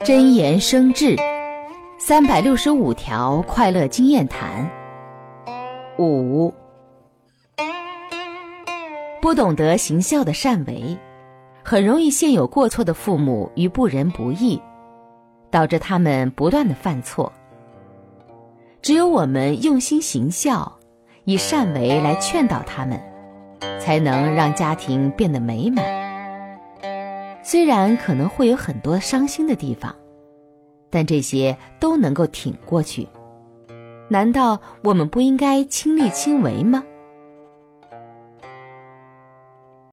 真言生智，三百六十五条快乐经验谈。五，不懂得行孝的善为，很容易陷有过错的父母于不仁不义，导致他们不断的犯错。只有我们用心行孝，以善为来劝导他们，才能让家庭变得美满。虽然可能会有很多伤心的地方，但这些都能够挺过去。难道我们不应该亲力亲为吗？